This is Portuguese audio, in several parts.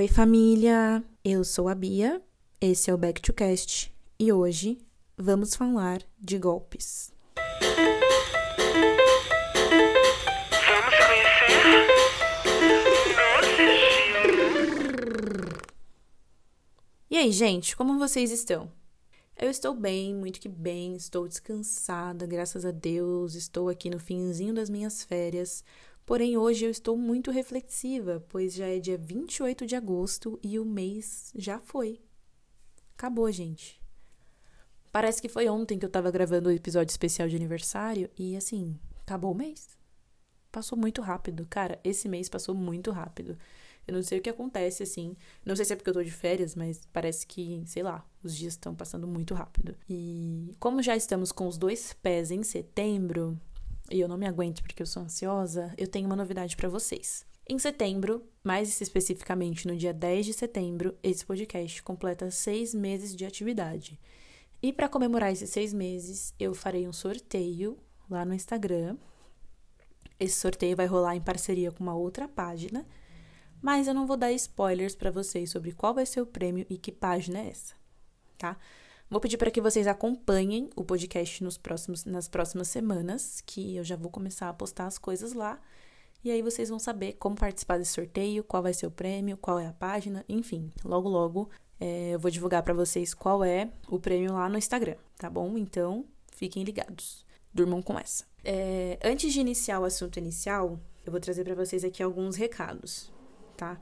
Oi, família! Eu sou a Bia, esse é o Back to Cast e hoje vamos falar de golpes. Vamos conhecer? Nossa, E aí, gente, como vocês estão? Eu estou bem, muito que bem, estou descansada, graças a Deus, estou aqui no finzinho das minhas férias. Porém, hoje eu estou muito reflexiva, pois já é dia 28 de agosto e o mês já foi. Acabou, gente. Parece que foi ontem que eu tava gravando o episódio especial de aniversário e assim, acabou o mês. Passou muito rápido. Cara, esse mês passou muito rápido. Eu não sei o que acontece, assim. Não sei se é porque eu tô de férias, mas parece que, sei lá, os dias estão passando muito rápido. E como já estamos com os dois pés em setembro, e eu não me aguento porque eu sou ansiosa, eu tenho uma novidade para vocês. Em setembro, mais especificamente no dia 10 de setembro, esse podcast completa seis meses de atividade. E para comemorar esses seis meses, eu farei um sorteio lá no Instagram. Esse sorteio vai rolar em parceria com uma outra página, mas eu não vou dar spoilers para vocês sobre qual vai ser o prêmio e que página é essa, tá? Vou pedir para que vocês acompanhem o podcast nos próximos, nas próximas semanas, que eu já vou começar a postar as coisas lá. E aí vocês vão saber como participar desse sorteio, qual vai ser o prêmio, qual é a página, enfim. Logo, logo é, eu vou divulgar para vocês qual é o prêmio lá no Instagram, tá bom? Então, fiquem ligados. Durmam com essa. É, antes de iniciar o assunto inicial, eu vou trazer para vocês aqui alguns recados, tá?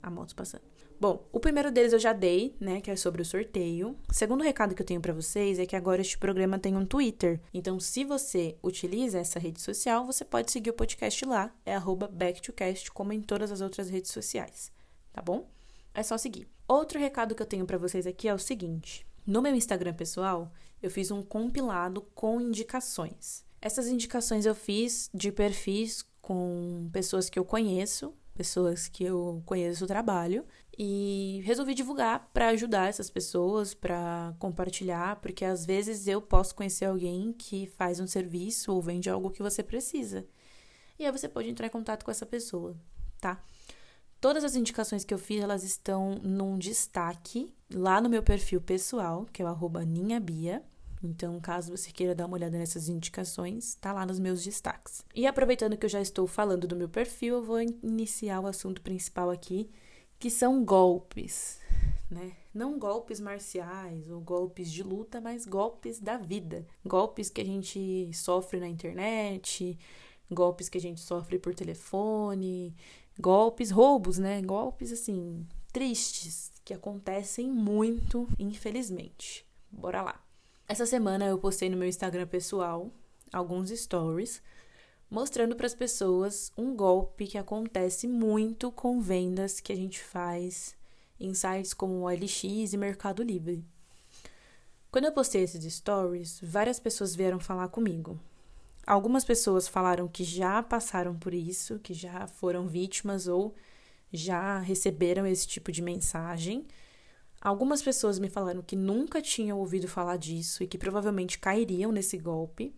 A moto passando. Bom, o primeiro deles eu já dei, né, que é sobre o sorteio. O segundo recado que eu tenho para vocês é que agora este programa tem um Twitter. Então, se você utiliza essa rede social, você pode seguir o podcast lá, é @backtocast, como em todas as outras redes sociais, tá bom? É só seguir. Outro recado que eu tenho para vocês aqui é o seguinte: no meu Instagram pessoal, eu fiz um compilado com indicações. Essas indicações eu fiz de perfis com pessoas que eu conheço, pessoas que eu conheço o trabalho, e resolvi divulgar para ajudar essas pessoas, para compartilhar, porque às vezes eu posso conhecer alguém que faz um serviço ou vende algo que você precisa. E aí você pode entrar em contato com essa pessoa, tá? Todas as indicações que eu fiz, elas estão num destaque lá no meu perfil pessoal, que é o ninhabia. Então, caso você queira dar uma olhada nessas indicações, tá lá nos meus destaques. E aproveitando que eu já estou falando do meu perfil, eu vou iniciar o assunto principal aqui, que são golpes, né? Não golpes marciais ou golpes de luta, mas golpes da vida. Golpes que a gente sofre na internet, golpes que a gente sofre por telefone, golpes, roubos, né? Golpes assim, tristes, que acontecem muito, infelizmente. Bora lá. Essa semana eu postei no meu Instagram pessoal alguns stories mostrando para as pessoas um golpe que acontece muito com vendas que a gente faz em sites como OLX e Mercado Livre. Quando eu postei esses stories, várias pessoas vieram falar comigo. Algumas pessoas falaram que já passaram por isso, que já foram vítimas ou já receberam esse tipo de mensagem. Algumas pessoas me falaram que nunca tinham ouvido falar disso e que provavelmente cairiam nesse golpe.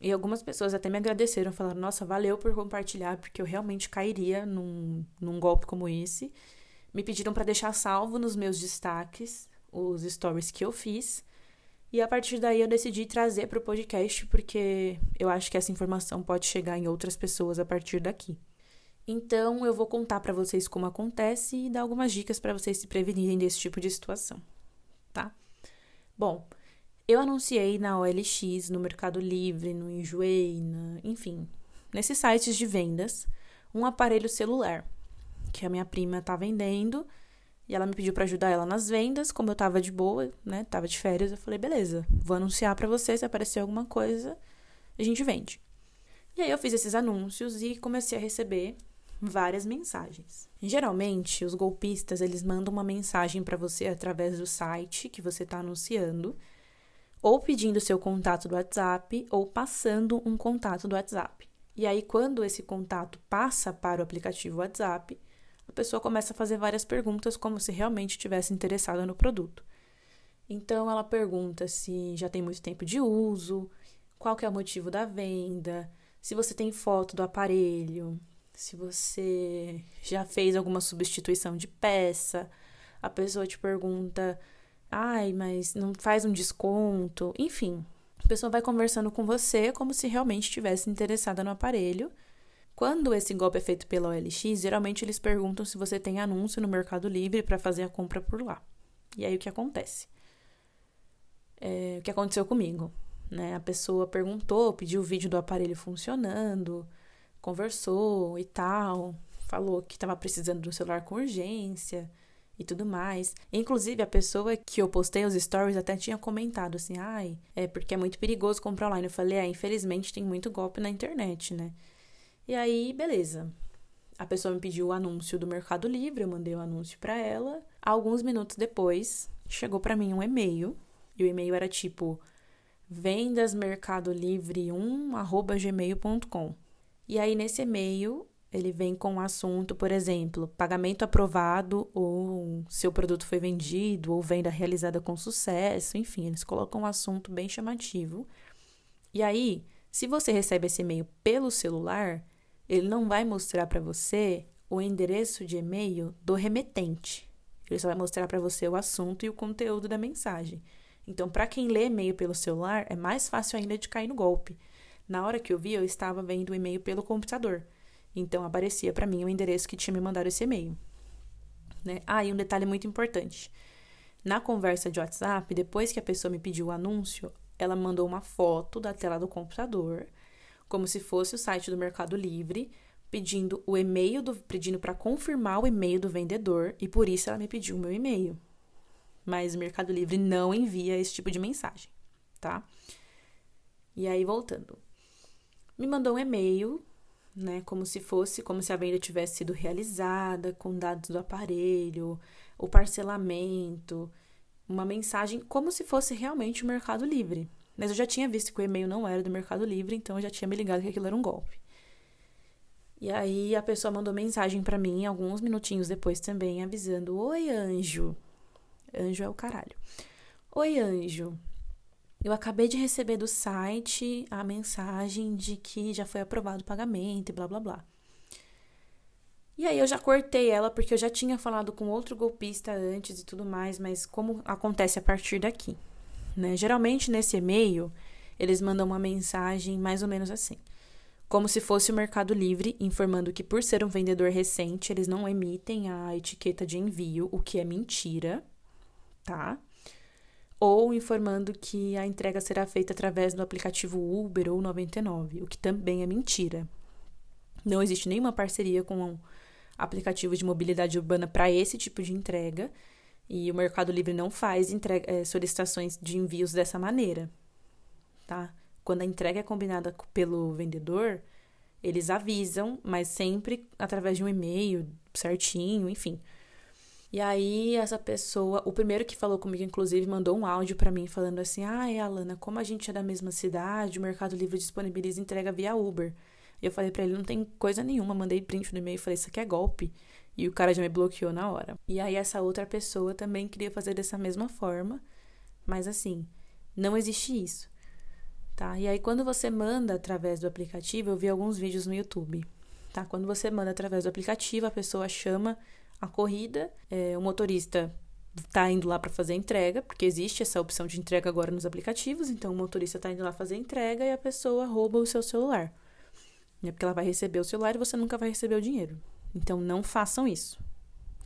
E algumas pessoas até me agradeceram, falaram: Nossa, valeu por compartilhar, porque eu realmente cairia num, num golpe como esse. Me pediram para deixar salvo nos meus destaques os stories que eu fiz. E a partir daí eu decidi trazer para o podcast, porque eu acho que essa informação pode chegar em outras pessoas a partir daqui. Então eu vou contar para vocês como acontece e dar algumas dicas para vocês se prevenirem desse tipo de situação, tá? Bom, eu anunciei na OLX, no Mercado Livre, no Enjoei, na, enfim, nesses sites de vendas, um aparelho celular que a minha prima tá vendendo e ela me pediu para ajudar ela nas vendas, como eu tava de boa, né? Tava de férias, eu falei, beleza, vou anunciar para você se aparecer alguma coisa, a gente vende. E aí eu fiz esses anúncios e comecei a receber várias mensagens. Geralmente, os golpistas, eles mandam uma mensagem para você através do site que você está anunciando, ou pedindo seu contato do WhatsApp, ou passando um contato do WhatsApp. E aí, quando esse contato passa para o aplicativo WhatsApp, a pessoa começa a fazer várias perguntas como se realmente estivesse interessada no produto. Então, ela pergunta se já tem muito tempo de uso, qual que é o motivo da venda, se você tem foto do aparelho, se você já fez alguma substituição de peça. A pessoa te pergunta: ai, mas não faz um desconto? Enfim, a pessoa vai conversando com você como se realmente estivesse interessada no aparelho. Quando esse golpe é feito pela OLX, geralmente eles perguntam se você tem anúncio no Mercado Livre para fazer a compra por lá. E aí o que acontece? É, o que aconteceu comigo? Né? A pessoa perguntou, pediu o vídeo do aparelho funcionando, conversou e tal, falou que estava precisando um celular com urgência e tudo mais. Inclusive, a pessoa que eu postei os stories até tinha comentado assim: ai, é porque é muito perigoso comprar online. Eu falei: é, infelizmente tem muito golpe na internet, né? E aí, beleza. A pessoa me pediu o anúncio do Mercado Livre, eu mandei o anúncio para ela. Alguns minutos depois, chegou para mim um e-mail, e o e-mail era tipo vendasmercadolivre1@gmail.com. E aí nesse e-mail ele vem com um assunto, por exemplo, pagamento aprovado ou seu produto foi vendido ou venda realizada com sucesso, enfim, eles colocam um assunto bem chamativo. E aí, se você recebe esse e-mail pelo celular, ele não vai mostrar para você o endereço de e-mail do remetente. Ele só vai mostrar para você o assunto e o conteúdo da mensagem. Então, para quem lê e-mail pelo celular, é mais fácil ainda de cair no golpe. Na hora que eu vi, eu estava vendo o e-mail pelo computador. Então aparecia para mim o endereço que tinha me mandado esse e-mail. Né? Ah, e um detalhe muito importante. Na conversa de WhatsApp, depois que a pessoa me pediu o anúncio, ela mandou uma foto da tela do computador, como se fosse o site do Mercado Livre, pedindo o e-mail do pedindo para confirmar o e-mail do vendedor e por isso ela me pediu o meu e-mail. Mas o Mercado Livre não envia esse tipo de mensagem, tá? E aí voltando. Me mandou um e-mail né? Como se fosse, como se a venda tivesse sido realizada, com dados do aparelho, o parcelamento, uma mensagem como se fosse realmente o Mercado Livre. Mas eu já tinha visto que o e-mail não era do Mercado Livre, então eu já tinha me ligado que aquilo era um golpe. E aí a pessoa mandou mensagem para mim alguns minutinhos depois também, avisando: Oi, anjo. Anjo é o caralho. Oi, anjo. Eu acabei de receber do site a mensagem de que já foi aprovado o pagamento e blá blá blá. E aí eu já cortei ela porque eu já tinha falado com outro golpista antes e tudo mais, mas como acontece a partir daqui, né? Geralmente nesse e-mail eles mandam uma mensagem mais ou menos assim, como se fosse o Mercado Livre informando que por ser um vendedor recente eles não emitem a etiqueta de envio, o que é mentira, tá? Ou informando que a entrega será feita através do aplicativo Uber ou 99, o que também é mentira. Não existe nenhuma parceria com aplicativos de mobilidade urbana para esse tipo de entrega e o Mercado Livre não faz entrega, é, solicitações de envios dessa maneira, tá? Quando a entrega é combinada pelo vendedor, eles avisam, mas sempre através de um e-mail certinho, enfim. E aí, essa pessoa, o primeiro que falou comigo, inclusive, mandou um áudio para mim falando assim: ah, Alana, como a gente é da mesma cidade, o Mercado Livre disponibiliza entrega via Uber. E eu falei para ele: Não tem coisa nenhuma. Mandei print no e-mail e falei: Isso aqui é golpe. E o cara já me bloqueou na hora. E aí, essa outra pessoa também queria fazer dessa mesma forma, mas assim, não existe isso. Tá? E aí, quando você manda através do aplicativo, eu vi alguns vídeos no YouTube. Tá? Quando você manda através do aplicativo, a pessoa chama a corrida, é, o motorista está indo lá para fazer a entrega, porque existe essa opção de entrega agora nos aplicativos, então o motorista está indo lá fazer a entrega e a pessoa rouba o seu celular. É porque ela vai receber o celular e você nunca vai receber o dinheiro. Então não façam isso.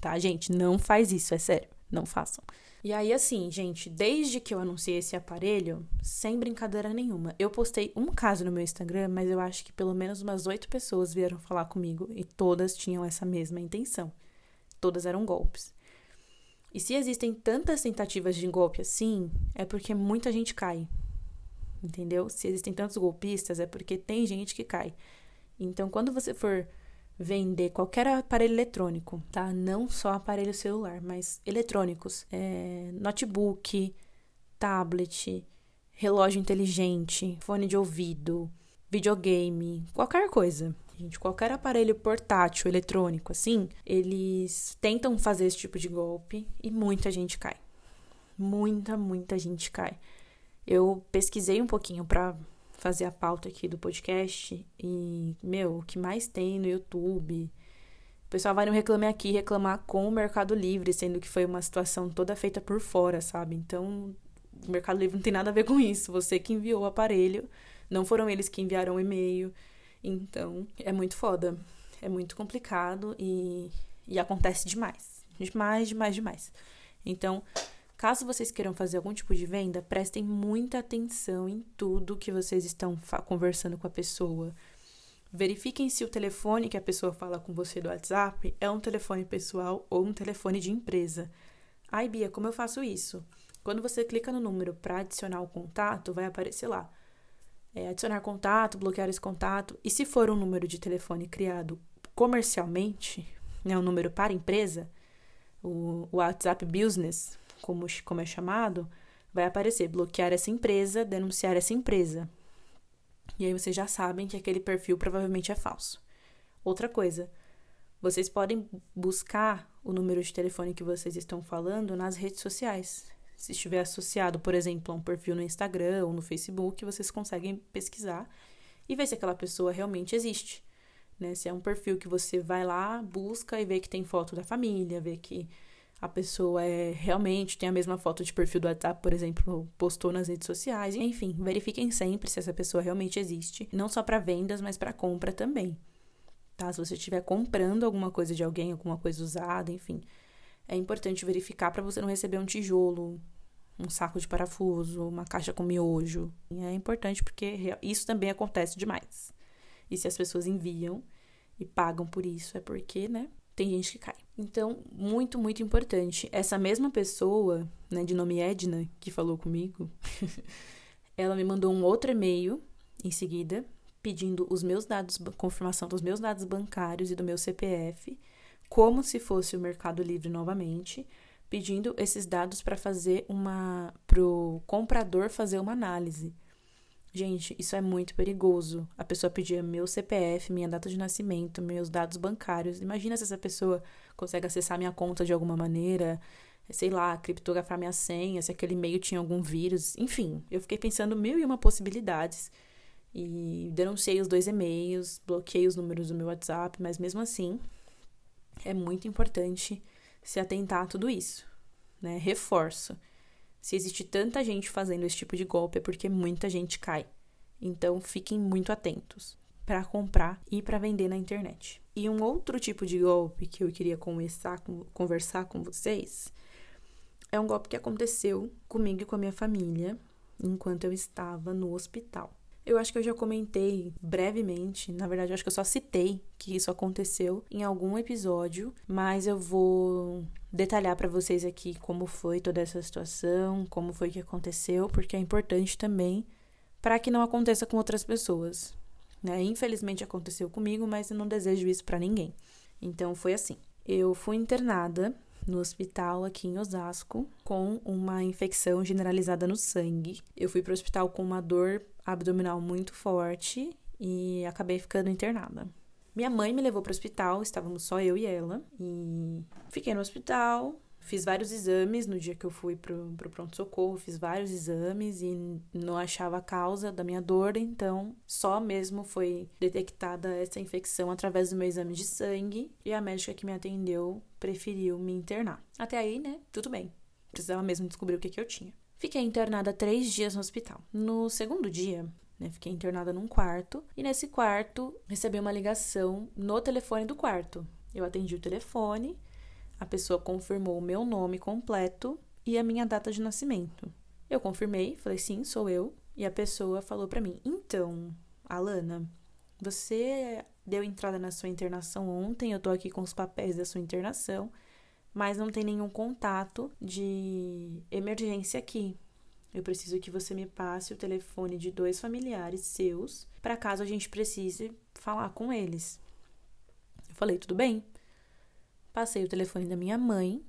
Tá, gente? Não faz isso, é sério. Não façam. E aí, assim, gente, desde que eu anunciei esse aparelho, sem brincadeira nenhuma, eu postei um caso no meu Instagram, mas eu acho que pelo menos umas oito pessoas vieram falar comigo e todas tinham essa mesma intenção todas eram golpes. E se existem tantas tentativas de golpe assim, é porque muita gente cai. Entendeu? Se existem tantos golpistas, é porque tem gente que cai. Então, quando você for vender qualquer aparelho eletrônico, tá? Não só aparelho celular, mas eletrônicos, é, notebook, tablet, relógio inteligente, fone de ouvido, videogame, qualquer coisa. Gente, qualquer aparelho portátil, eletrônico, assim, eles tentam fazer esse tipo de golpe e muita gente cai. Muita, muita gente cai. Eu pesquisei um pouquinho para fazer a pauta aqui do podcast e, meu, o que mais tem no YouTube. O pessoal vai no Reclame Aqui reclamar com o Mercado Livre, sendo que foi uma situação toda feita por fora, sabe? Então, o Mercado Livre não tem nada a ver com isso. Você que enviou o aparelho, não foram eles que enviaram o e-mail. Então, é muito foda. É muito complicado e, e acontece demais. Demais, demais, demais. Então, caso vocês queiram fazer algum tipo de venda, prestem muita atenção em tudo que vocês estão conversando com a pessoa. Verifiquem se o telefone que a pessoa fala com você do WhatsApp é um telefone pessoal ou um telefone de empresa. Ai, Bia, como eu faço isso? Quando você clica no número para adicionar o contato, vai aparecer lá. É, adicionar contato, bloquear esse contato. E se for um número de telefone criado comercialmente, né, um número para empresa, o, WhatsApp Business, como, como é chamado, vai aparecer bloquear essa empresa, denunciar essa empresa. E aí vocês já sabem que aquele perfil provavelmente é falso. Outra coisa, vocês podem buscar o número de telefone que vocês estão falando nas redes sociais. Se estiver associado, por exemplo, a um perfil no Instagram ou no Facebook, vocês conseguem pesquisar e ver se aquela pessoa realmente existe. Né? Se é um perfil que você vai lá, busca e vê que tem foto da família, vê que a pessoa é realmente tem a mesma foto de perfil do WhatsApp, por exemplo, postou nas redes sociais. Enfim, verifiquem sempre se essa pessoa realmente existe, não só para vendas, mas para compra também. Tá? Se você estiver comprando alguma coisa de alguém, alguma coisa usada, enfim, é importante verificar para você não receber um tijolo, um saco de parafuso, uma caixa com miojo. É importante porque isso também acontece demais. E se as pessoas enviam e pagam por isso, é porque, né, tem gente que cai. Então, muito, muito importante. Essa mesma pessoa, né, de nome Edna, que falou comigo, ela me mandou um outro e-mail em seguida, pedindo os meus dados, confirmação dos meus dados bancários e do meu CPF, como se fosse o Mercado Livre novamente, pedindo esses dados para fazer uma. para o comprador fazer uma análise. Gente, isso é muito perigoso. A pessoa pedia meu CPF, minha data de nascimento, meus dados bancários. Imagina se essa pessoa consegue acessar minha conta de alguma maneira, sei lá, criptografar minha senha, se aquele e-mail tinha algum vírus. Enfim, eu fiquei pensando mil e uma possibilidades. E denunciei os dois e-mails, bloqueei os números do meu WhatsApp, mas mesmo assim, é muito importante se atentar a tudo isso. Né? Reforço se existe tanta gente fazendo esse tipo de golpe é porque muita gente cai. Então fiquem muito atentos para comprar e para vender na internet. E um outro tipo de golpe que eu queria conversar com, conversar com vocês é um golpe que aconteceu comigo e com a minha família enquanto eu estava no hospital. Eu acho que eu já comentei brevemente, na verdade, eu acho que eu só citei que isso aconteceu em algum episódio, mas eu vou detalhar para vocês aqui como foi toda essa situação, como foi que aconteceu, porque é importante também para que não aconteça com outras pessoas. Né? Infelizmente aconteceu comigo, mas eu não desejo isso para ninguém. Então foi assim. Eu fui internada no hospital aqui em Osasco com uma infecção generalizada no sangue. Eu fui para o hospital com uma dor abdominal muito forte e acabei ficando internada. Minha mãe me levou para o hospital, estávamos só eu e ela, e fiquei no hospital. Fiz vários exames no dia que eu fui pro, pro pronto-socorro, fiz vários exames e não achava a causa da minha dor, então só mesmo foi detectada essa infecção através do meu exame de sangue e a médica que me atendeu preferiu me internar. Até aí, né, tudo bem. Precisava mesmo descobrir o que, que eu tinha. Fiquei internada três dias no hospital. No segundo dia, né, fiquei internada num quarto e nesse quarto recebi uma ligação no telefone do quarto. Eu atendi o telefone, a pessoa confirmou o meu nome completo e a minha data de nascimento. Eu confirmei, falei sim, sou eu, e a pessoa falou para mim: "Então, Alana, você deu entrada na sua internação ontem, eu tô aqui com os papéis da sua internação mas não tem nenhum contato de emergência aqui. Eu preciso que você me passe o telefone de dois familiares seus, para caso a gente precise falar com eles. Eu falei, tudo bem. Passei o telefone da minha mãe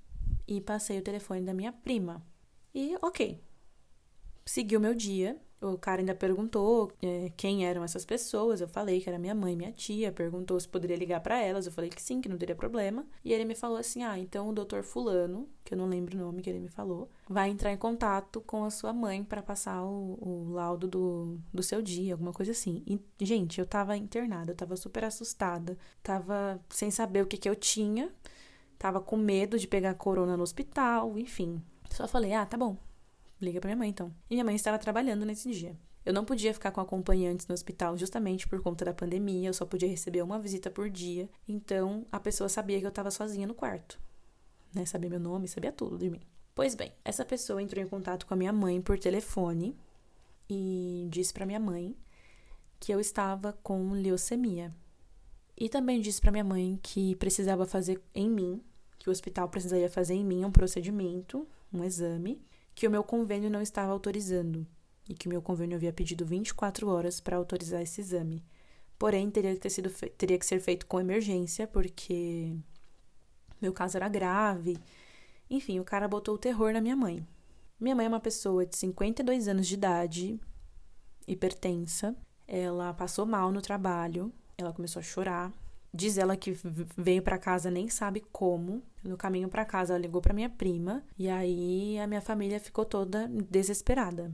e passei o telefone da minha prima. E ok. Segui o meu dia, O cara ainda perguntou é, quem eram essas pessoas. Eu falei que era minha mãe, minha tia. Perguntou se poderia ligar para elas. Eu falei que sim, que não teria problema. E ele me falou assim: ah, então o doutor Fulano, que eu não lembro o nome que ele me falou, vai entrar em contato com a sua mãe para passar o, o, laudo do, do seu dia, alguma coisa assim. E, gente, eu tava internada, eu tava super assustada, tava sem saber o que, que eu tinha, tava com medo de pegar corona no hospital, enfim. Só falei: ah, tá bom, liga pra minha mãe então. E minha mãe estava trabalhando nesse dia. Eu não podia ficar com acompanhantes no hospital justamente por conta da pandemia, eu só podia receber uma visita por dia. Então a pessoa sabia que eu estava sozinha no quarto. Né? Sabia meu nome, sabia tudo de mim. Pois bem, essa pessoa entrou em contato com a minha mãe por telefone e disse para minha mãe que eu estava com leucemia. E também disse para minha mãe que precisava fazer em mim, que o hospital precisaria fazer em mim um procedimento, um exame, que o meu convênio não estava autorizando e que o meu convênio havia pedido 24 horas para autorizar esse exame. Porém, teria que, ter sido teria que ser feito com emergência, porque meu caso era grave. Enfim, o cara botou o terror na minha mãe. Minha mãe é uma pessoa de 52 anos de idade, hipertensa. Ela passou mal no trabalho, ela começou a chorar, Diz ela que veio para casa nem sabe como. No caminho para casa ela ligou para minha prima e aí a minha família ficou toda desesperada.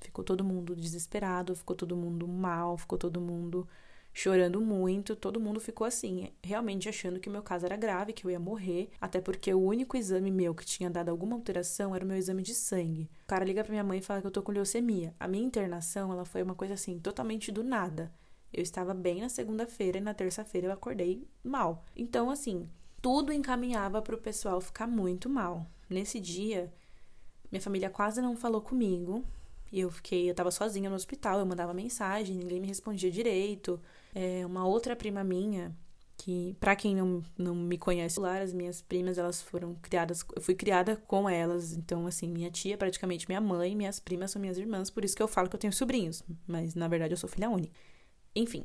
Ficou todo mundo desesperado, ficou todo mundo mal, ficou todo mundo chorando muito, todo mundo ficou assim, realmente achando que o meu caso era grave, que eu ia morrer, até porque o único exame meu que tinha dado alguma alteração era o meu exame de sangue. O cara liga pra minha mãe e fala que eu tô com leucemia. A minha internação, ela foi uma coisa assim, totalmente do nada. Eu estava bem na segunda-feira e na terça-feira eu acordei mal. Então, assim, tudo encaminhava para o pessoal ficar muito mal. Nesse dia, minha família quase não falou comigo. E eu fiquei, eu tava sozinha no hospital, eu mandava mensagem, ninguém me respondia direito. É, uma outra prima minha, que para quem não, não me conhece lá, as minhas primas, elas foram criadas, eu fui criada com elas, então assim, minha tia é praticamente minha mãe, minhas primas são minhas irmãs, por isso que eu falo que eu tenho sobrinhos, mas na verdade eu sou filha única. Enfim,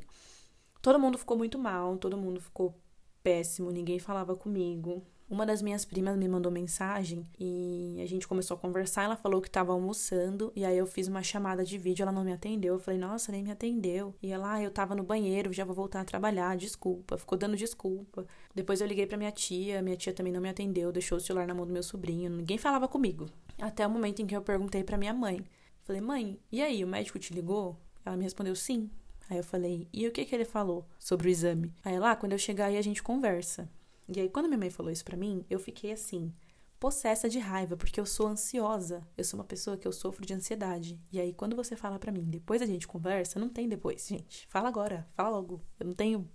todo mundo ficou muito mal, todo mundo ficou péssimo, ninguém falava comigo. Uma das minhas primas me mandou mensagem e a gente começou a conversar. Ela falou que estava almoçando e aí eu fiz uma chamada de vídeo. Ela não me atendeu. Eu falei, nossa, nem me atendeu. E ela, ah, eu tava no banheiro, já vou voltar a trabalhar, desculpa. Ficou dando desculpa. Depois eu liguei pra minha tia, minha tia também não me atendeu, deixou o celular na mão do meu sobrinho. Ninguém falava comigo. Até o momento em que eu perguntei pra minha mãe. Falei, mãe, e aí, o médico te ligou? Ela me respondeu sim. Aí eu falei, e o que que ele falou sobre o exame? Aí lá, quando eu chegar aí a gente conversa. E aí quando minha mãe falou isso pra mim, eu fiquei assim, possessa de raiva, porque eu sou ansiosa. Eu sou uma pessoa que eu sofro de ansiedade. E aí quando você fala pra mim, depois a gente conversa, não tem depois, gente. Fala agora, fala logo. Eu não tenho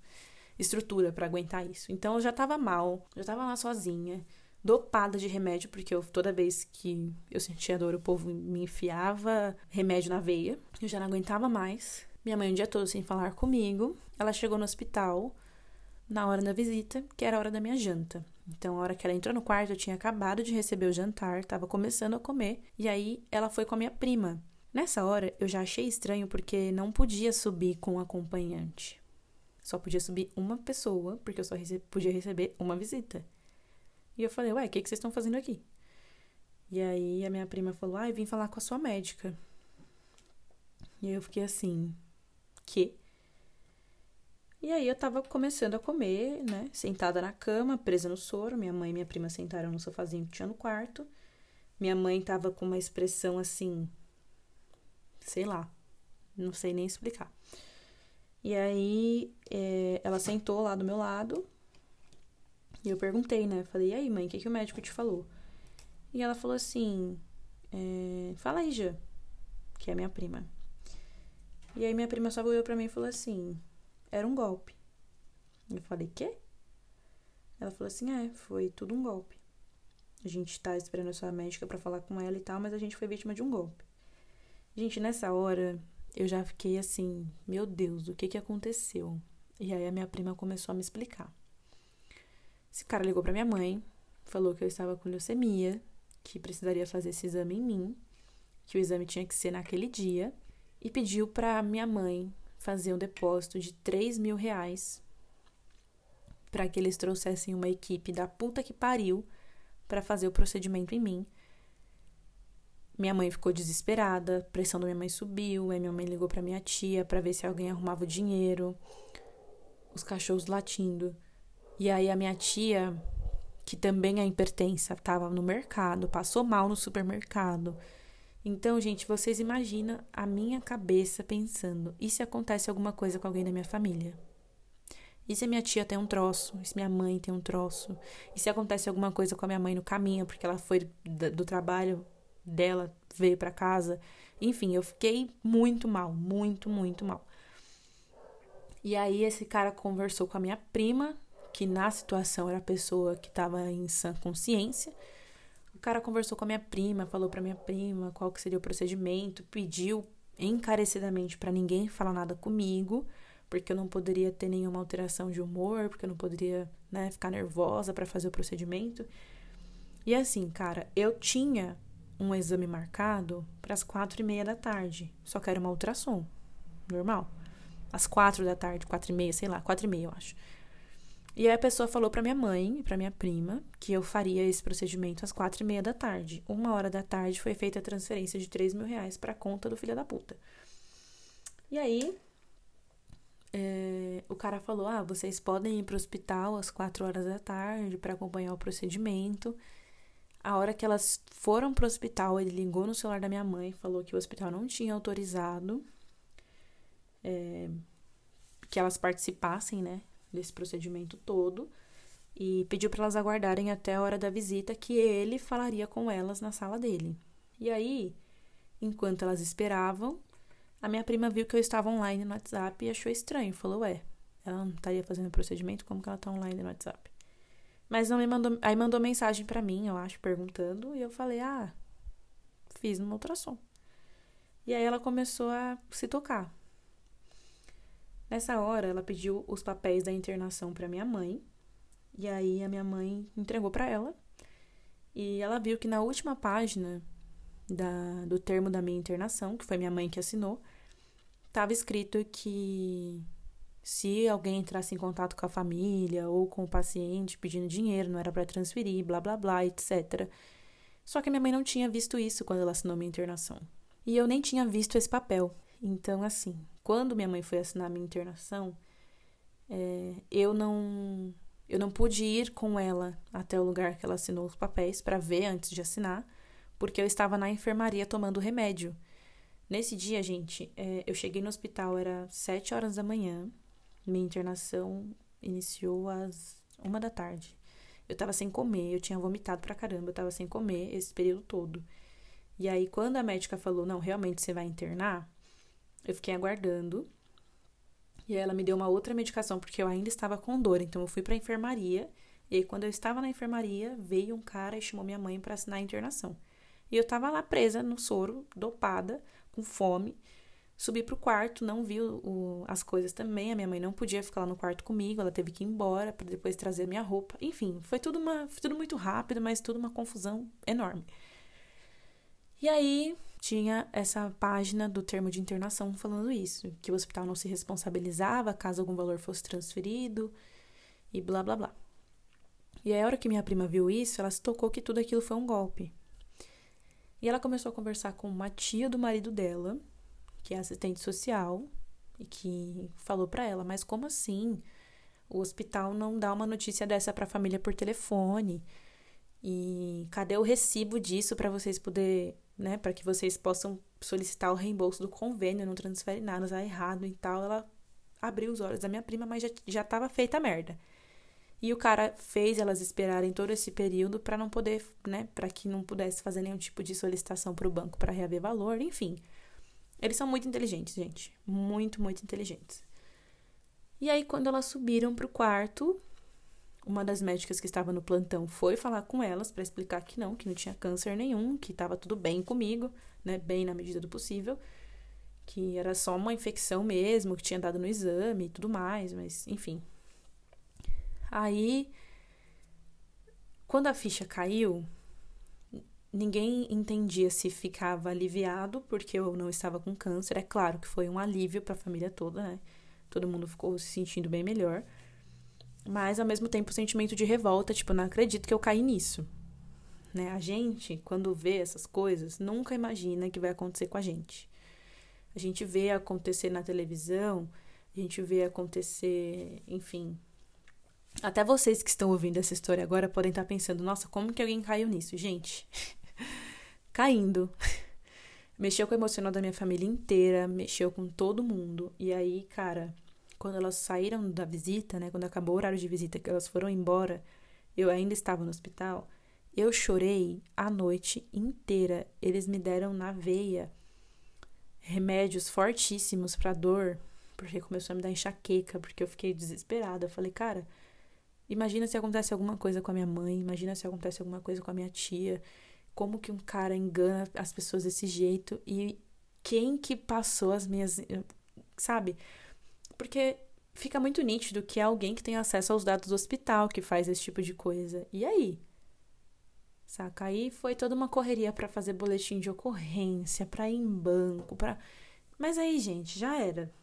estrutura para aguentar isso. Então eu já tava mal, já tava lá sozinha, dopada de remédio, porque eu, toda vez que eu sentia dor, o povo me enfiava remédio na veia. Eu já não aguentava mais. Minha mãe, um dia todo sem falar comigo, ela chegou no hospital na hora da visita, que era a hora da minha janta. Então, a hora que ela entrou no quarto, eu tinha acabado de receber o jantar, estava começando a comer, e aí ela foi com a minha prima. Nessa hora, eu já achei estranho porque não podia subir com um acompanhante. Só podia subir uma pessoa, porque eu só rece podia receber uma visita. E eu falei, ué, o que, que vocês estão fazendo aqui? E aí a minha prima falou, ah, eu vim falar com a sua médica. E eu fiquei assim, que. E aí eu tava começando a comer, né? Sentada na cama, presa no soro. Minha mãe e minha prima sentaram no sofazinho que tinha no quarto. Minha mãe tava com uma expressão assim. Sei lá. Não sei nem explicar. E aí é, ela sentou lá do meu lado. E eu perguntei, né? Falei, e aí, mãe, o que, que o médico te falou? E ela falou assim: é, Fala aí, Já, que é minha prima. E aí minha prima só olhou pra mim e falou assim: era um golpe. Eu falei: quê? Ela falou assim: é, foi tudo um golpe. A gente tá esperando a sua médica para falar com ela e tal, mas a gente foi vítima de um golpe. Gente, nessa hora eu já fiquei assim: meu Deus, o que que aconteceu? E aí a minha prima começou a me explicar. Esse cara ligou para minha mãe, falou que eu estava com leucemia, que precisaria fazer esse exame em mim, que o exame tinha que ser naquele dia e pediu para minha mãe fazer um depósito de 3 mil reais para que eles trouxessem uma equipe da puta que pariu para fazer o procedimento em mim. Minha mãe ficou desesperada, a pressão da minha mãe subiu, aí minha mãe ligou para minha tia para ver se alguém arrumava o dinheiro. Os cachorros latindo. E aí a minha tia, que também é hipertensa, estava no mercado, passou mal no supermercado. Então, gente, vocês imaginam a minha cabeça pensando: e se acontece alguma coisa com alguém da minha família? E se a minha tia tem um troço? E se minha mãe tem um troço? E se acontece alguma coisa com a minha mãe no caminho, porque ela foi do trabalho dela, veio para casa? Enfim, eu fiquei muito mal, muito, muito mal. E aí esse cara conversou com a minha prima, que na situação era a pessoa que estava em sã consciência. Cara conversou com a minha prima, falou para minha prima qual que seria o procedimento, pediu encarecidamente para ninguém falar nada comigo porque eu não poderia ter nenhuma alteração de humor, porque eu não poderia, né, ficar nervosa para fazer o procedimento. E assim, cara, eu tinha um exame marcado para as quatro e meia da tarde, só que era uma ultrassom, normal. Às quatro da tarde, quatro e meia, sei lá, quatro e meia, eu acho. E aí a pessoa falou para minha mãe e para minha prima que eu faria esse procedimento às quatro e meia da tarde. Uma hora da tarde foi feita a transferência de três mil reais para conta do filho da puta. E aí é, o cara falou: ah, vocês podem ir para o hospital às quatro horas da tarde para acompanhar o procedimento. A hora que elas foram para o hospital, ele ligou no celular da minha mãe, falou que o hospital não tinha autorizado é, que elas participassem, né, desse procedimento todo e pediu para elas aguardarem até a hora da visita que ele falaria com elas na sala dele. E aí, enquanto elas esperavam, a minha prima viu que eu estava online no WhatsApp e achou estranho. Falou, ué, ela não estaria fazendo procedimento, como que ela está online no WhatsApp? Mas não me mandou. Aí mandou mensagem para mim, eu acho, perguntando, e eu falei, ah, fiz uma ultrassom. E aí ela começou a se tocar. Nessa hora, ela pediu os papéis da internação para minha mãe. E aí a minha mãe entregou para ela. E ela viu que na última página da, do termo da minha internação, que foi minha mãe que assinou, estava escrito que se alguém entrasse em contato com a família ou com o paciente pedindo dinheiro, não era para transferir, blá blá blá, etc. Só que minha mãe não tinha visto isso quando ela assinou minha internação. E eu nem tinha visto esse papel. Então, assim, quando minha mãe foi assinar minha internação, é, eu não eu não pude ir com ela até o lugar que ela assinou os papéis para ver antes de assinar, porque eu estava na enfermaria tomando remédio. Nesse dia, gente, é, eu cheguei no hospital, era sete horas da manhã. Minha internação iniciou às uma da tarde. Eu tava sem comer, eu tinha vomitado pra caramba, eu tava sem comer esse período todo. E aí, quando a médica falou, não, realmente você vai internar, eu fiquei aguardando. E ela me deu uma outra medicação, porque eu ainda estava com dor. Então, eu fui pra enfermaria. E quando eu estava na enfermaria, veio um cara e chamou minha mãe para assinar a internação. E eu tava lá presa no soro, dopada, com fome. Subi pro quarto, não vi o, o, as coisas também. A minha mãe não podia ficar lá no quarto comigo, ela teve que ir embora para depois trazer minha roupa. Enfim, foi tudo, uma, foi tudo muito rápido, mas tudo uma confusão enorme. E aí tinha essa página do termo de internação falando isso, que o hospital não se responsabilizava caso algum valor fosse transferido e blá blá blá. E aí, a hora que minha prima viu isso, ela se tocou que tudo aquilo foi um golpe. E ela começou a conversar com uma tia do marido dela, que é assistente social, e que falou para ela: Mas como assim? O hospital não dá uma notícia dessa para a família por telefone. E cadê o recibo disso para vocês poder, né, para que vocês possam solicitar o reembolso do convênio, não transfere nada, tá errado e tal. Ela abriu os olhos da minha prima, mas já já estava feita a merda. E o cara fez elas esperarem todo esse período para não poder, né, para que não pudesse fazer nenhum tipo de solicitação para o banco para reaver valor, enfim. Eles são muito inteligentes, gente, muito, muito inteligentes. E aí quando elas subiram para o quarto, uma das médicas que estava no plantão foi falar com elas para explicar que não, que não tinha câncer nenhum, que estava tudo bem comigo, né, bem na medida do possível, que era só uma infecção mesmo, que tinha dado no exame e tudo mais, mas enfim, Aí, quando a ficha caiu, ninguém entendia se ficava aliviado porque eu não estava com câncer. É claro que foi um alívio para a família toda, né? Todo mundo ficou se sentindo bem melhor. Mas ao mesmo tempo, o sentimento de revolta, tipo, não acredito que eu caí nisso. né? A gente, quando vê essas coisas, nunca imagina que vai acontecer com a gente. A gente vê acontecer na televisão, a gente vê acontecer, enfim. Até vocês que estão ouvindo essa história agora podem estar pensando: nossa, como que alguém caiu nisso? Gente, caindo. Mexeu com o emocional da minha família inteira, mexeu com todo mundo. E aí, cara, quando elas saíram da visita, né? Quando acabou o horário de visita, que elas foram embora, eu ainda estava no hospital. Eu chorei a noite inteira. Eles me deram na veia remédios fortíssimos para dor, porque começou a me dar enxaqueca, porque eu fiquei desesperada. Eu falei, cara, imagina se acontece alguma coisa com a minha mãe, imagina se acontece alguma coisa com a minha tia. Como que um cara engana as pessoas desse jeito e quem que passou as minhas, sabe? Porque fica muito nítido que é alguém que tem acesso aos dados do hospital que faz esse tipo de coisa. E aí? Saca? Aí foi toda uma correria para fazer boletim de ocorrência, para ir em banco, para Mas aí, gente, já era.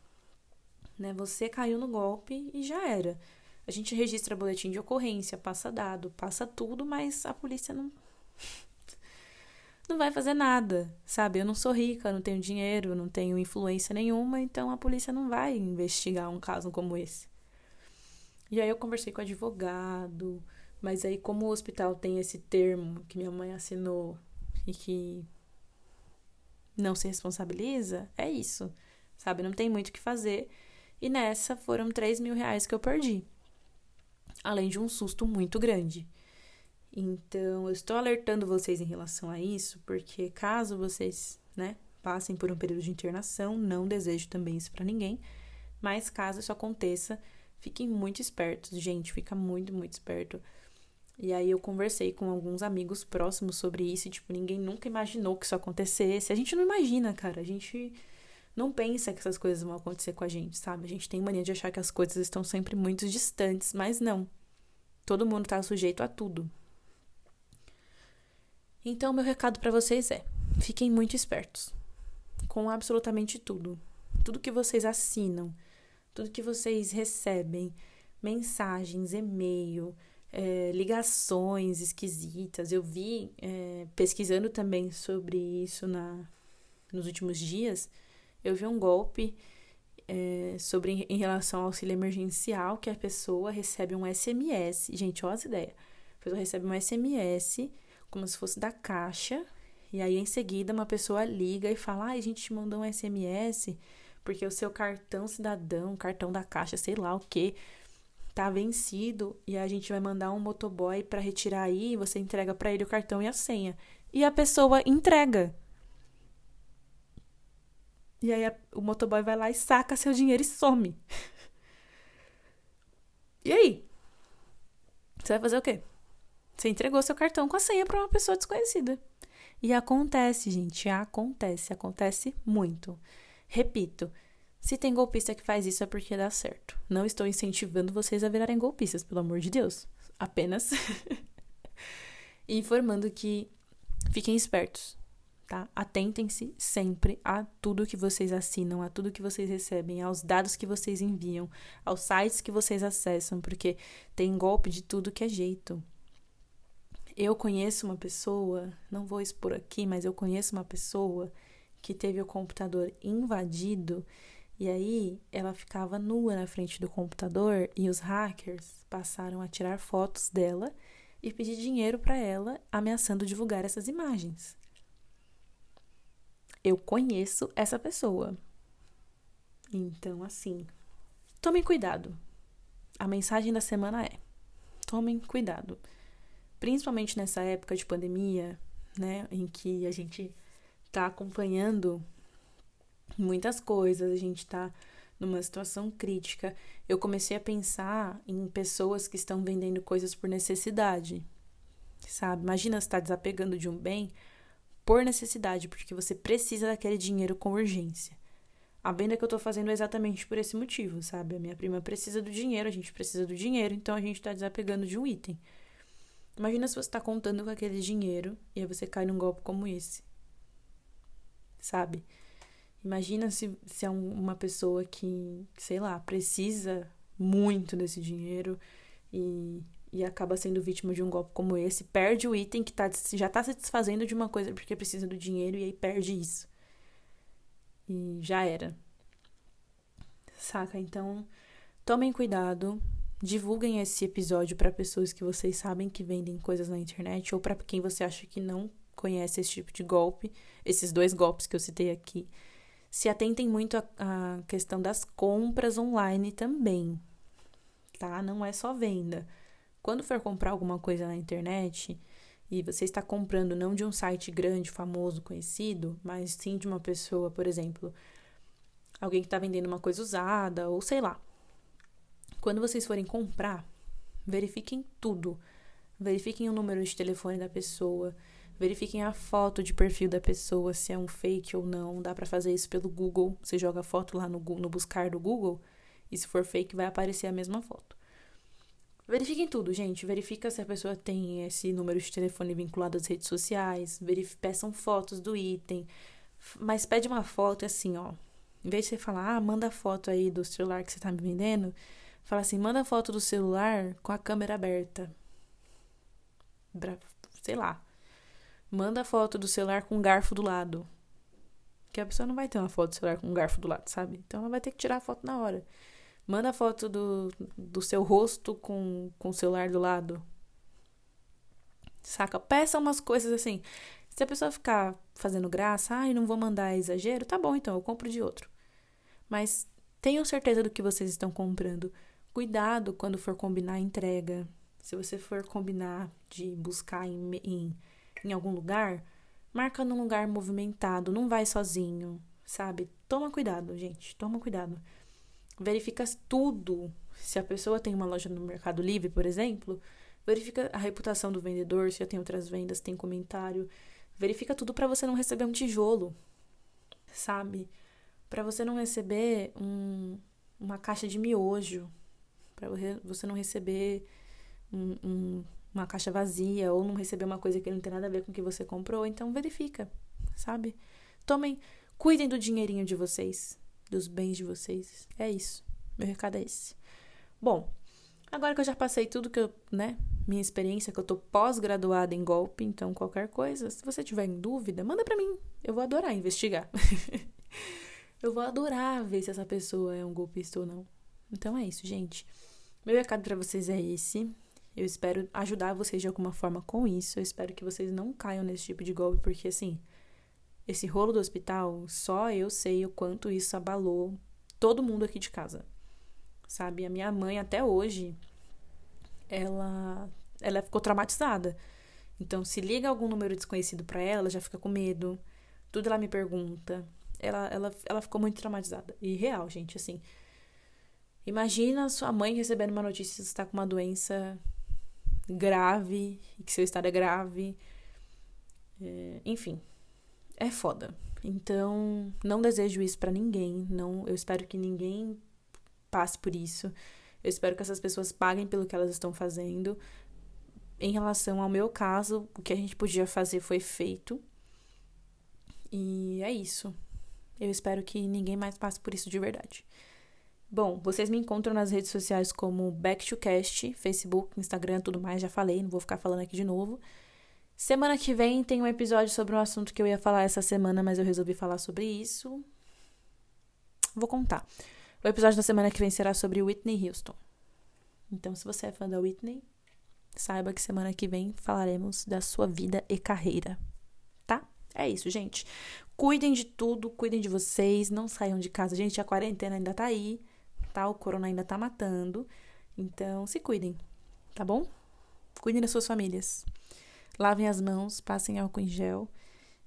Né? Você caiu no golpe e já era. A gente registra boletim de ocorrência, passa dado, passa tudo, mas a polícia não não vai fazer nada, sabe? Eu não sou rica, não tenho dinheiro, não tenho influência nenhuma, então a polícia não vai investigar um caso como esse. E aí eu conversei com o advogado, mas aí, como o hospital tem esse termo que minha mãe assinou e que não se responsabiliza, é isso, sabe? Não tem muito o que fazer. E nessa foram 3 mil reais que eu perdi. Além de um susto muito grande. Então, eu estou alertando vocês em relação a isso, porque caso vocês, né, passem por um período de internação, não desejo também isso para ninguém, mas caso isso aconteça, fiquem muito espertos, gente, fica muito, muito esperto. E aí eu conversei com alguns amigos próximos sobre isso e, tipo, ninguém nunca imaginou que isso acontecesse. A gente não imagina, cara. A gente não pensa que essas coisas vão acontecer com a gente, sabe? A gente tem mania de achar que as coisas estão sempre muito distantes, mas não. Todo mundo tá sujeito a tudo. Então, meu recado para vocês é: fiquem muito espertos com absolutamente tudo. Tudo que vocês assinam, tudo que vocês recebem, mensagens, e-mail, é, ligações esquisitas. Eu vi, é, pesquisando também sobre isso na, nos últimos dias, eu vi um golpe é, sobre em relação ao auxílio emergencial, que a pessoa recebe um SMS. Gente, olha as ideias. A pessoa recebe um SMS como se fosse da caixa, e aí em seguida uma pessoa liga e fala: ah, a gente te mandou um SMS porque o seu cartão cidadão, cartão da caixa, sei lá o que, tá vencido e a gente vai mandar um motoboy para retirar aí, você entrega para ele o cartão e a senha. E a pessoa entrega. E aí a, o motoboy vai lá e saca seu dinheiro e some. e aí? Você vai fazer o quê? Você entregou seu cartão com a senha para uma pessoa desconhecida. E acontece, gente, acontece, acontece muito. Repito, se tem golpista que faz isso é porque dá certo. Não estou incentivando vocês a virarem golpistas, pelo amor de Deus. Apenas informando que fiquem espertos, tá? Atentem-se sempre a tudo que vocês assinam, a tudo que vocês recebem, aos dados que vocês enviam, aos sites que vocês acessam, porque tem golpe de tudo que é jeito. Eu conheço uma pessoa, não vou expor aqui, mas eu conheço uma pessoa que teve o computador invadido e aí ela ficava nua na frente do computador e os hackers passaram a tirar fotos dela e pedir dinheiro para ela, ameaçando divulgar essas imagens. Eu conheço essa pessoa. Então, assim, tomem cuidado. A mensagem da semana é: tomem cuidado. Principalmente nessa época de pandemia, né, em que a gente está acompanhando muitas coisas, a gente está numa situação crítica. Eu comecei a pensar em pessoas que estão vendendo coisas por necessidade, sabe? Imagina você tá desapegando de um bem por necessidade, porque você precisa daquele dinheiro com urgência. A venda que eu tô fazendo é exatamente por esse motivo, sabe? A minha prima precisa do dinheiro, a gente precisa do dinheiro, então a gente tá desapegando de um item. Imagina se você tá contando com aquele dinheiro e aí você cai num golpe como esse. Sabe? Imagina se, se é uma pessoa que, sei lá, precisa muito desse dinheiro e, e acaba sendo vítima de um golpe como esse, perde o item que tá, já está se desfazendo de uma coisa porque precisa do dinheiro e aí perde isso. E já era. Saca? Então, tomem cuidado, divulguem esse episódio para pessoas que vocês sabem que vendem coisas na internet ou para quem você acha que não conhece esse tipo de golpe, esses dois golpes que eu citei aqui. Se atentem muito à questão das compras online também, tá? Não é só venda. Quando for comprar alguma coisa na internet e você está comprando não de um site grande, famoso, conhecido, mas sim de uma pessoa, por exemplo, alguém que está vendendo uma coisa usada ou sei lá. Quando vocês forem comprar, verifiquem tudo. Verifiquem o número de telefone da pessoa, verifiquem a foto de perfil da pessoa, se é um fake ou não. Dá para fazer isso pelo Google. Você joga a foto lá no, no buscar do Google e se for fake vai aparecer a mesma foto. Verifiquem tudo, gente. Verifica se a pessoa tem esse número de telefone vinculado às redes sociais. Verif peçam fotos do item. Mas pede uma foto assim, ó. Em vez de você falar, ah, manda foto aí do celular que você tá me vendendo, fala assim, manda foto do celular com a câmera aberta. Sei lá. Manda foto do celular com um garfo do lado. Que a pessoa não vai ter uma foto do celular com um garfo do lado, sabe? Então ela vai ter que tirar a foto na hora. Manda foto do, do seu rosto com, com o celular do lado. Saca? Peça umas coisas assim. Se a pessoa ficar fazendo graça, ai, ah, não vou mandar exagero, tá bom, então eu compro de outro. Mas tenham certeza do que vocês estão comprando. Cuidado quando for combinar a entrega. Se você for combinar de buscar em, em, em algum lugar, marca num lugar movimentado, não vai sozinho, sabe? Toma cuidado, gente, toma cuidado verifica tudo. Se a pessoa tem uma loja no Mercado Livre, por exemplo, verifica a reputação do vendedor, se já tem outras vendas, tem comentário. Verifica tudo para você não receber um tijolo, sabe? Para você não receber um, uma caixa de miojo, para você não receber um, um, uma caixa vazia ou não receber uma coisa que não tem nada a ver com o que você comprou. Então verifica, sabe? Tomem, cuidem do dinheirinho de vocês dos bens de vocês. É isso. Meu recado é esse. Bom, agora que eu já passei tudo que eu, né, minha experiência, que eu tô pós-graduada em golpe, então qualquer coisa, se você tiver em dúvida, manda para mim. Eu vou adorar investigar. eu vou adorar ver se essa pessoa é um golpista ou não. Então é isso, gente. Meu recado para vocês é esse. Eu espero ajudar vocês de alguma forma com isso. Eu espero que vocês não caiam nesse tipo de golpe, porque assim, esse rolo do hospital, só eu sei o quanto isso abalou todo mundo aqui de casa. Sabe? A minha mãe até hoje ela ela ficou traumatizada. Então, se liga algum número desconhecido para ela, ela já fica com medo. Tudo ela me pergunta. Ela, ela, ela ficou muito traumatizada. E real, gente, assim. Imagina sua mãe recebendo uma notícia que você está com uma doença grave e que seu estado é grave. É, enfim, é foda. Então, não desejo isso para ninguém. Não, eu espero que ninguém passe por isso. Eu espero que essas pessoas paguem pelo que elas estão fazendo. Em relação ao meu caso, o que a gente podia fazer foi feito. E é isso. Eu espero que ninguém mais passe por isso de verdade. Bom, vocês me encontram nas redes sociais como Back2Cast, Facebook, Instagram, tudo mais, já falei, não vou ficar falando aqui de novo. Semana que vem tem um episódio sobre um assunto que eu ia falar essa semana, mas eu resolvi falar sobre isso. Vou contar. O episódio da semana que vem será sobre Whitney Houston. Então, se você é fã da Whitney, saiba que semana que vem falaremos da sua vida e carreira. Tá? É isso, gente. Cuidem de tudo, cuidem de vocês, não saiam de casa. Gente, a quarentena ainda tá aí, tá? O corona ainda tá matando. Então, se cuidem, tá bom? Cuidem das suas famílias. Lavem as mãos, passem álcool em gel.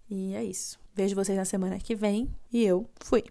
E é isso. Vejo vocês na semana que vem e eu fui.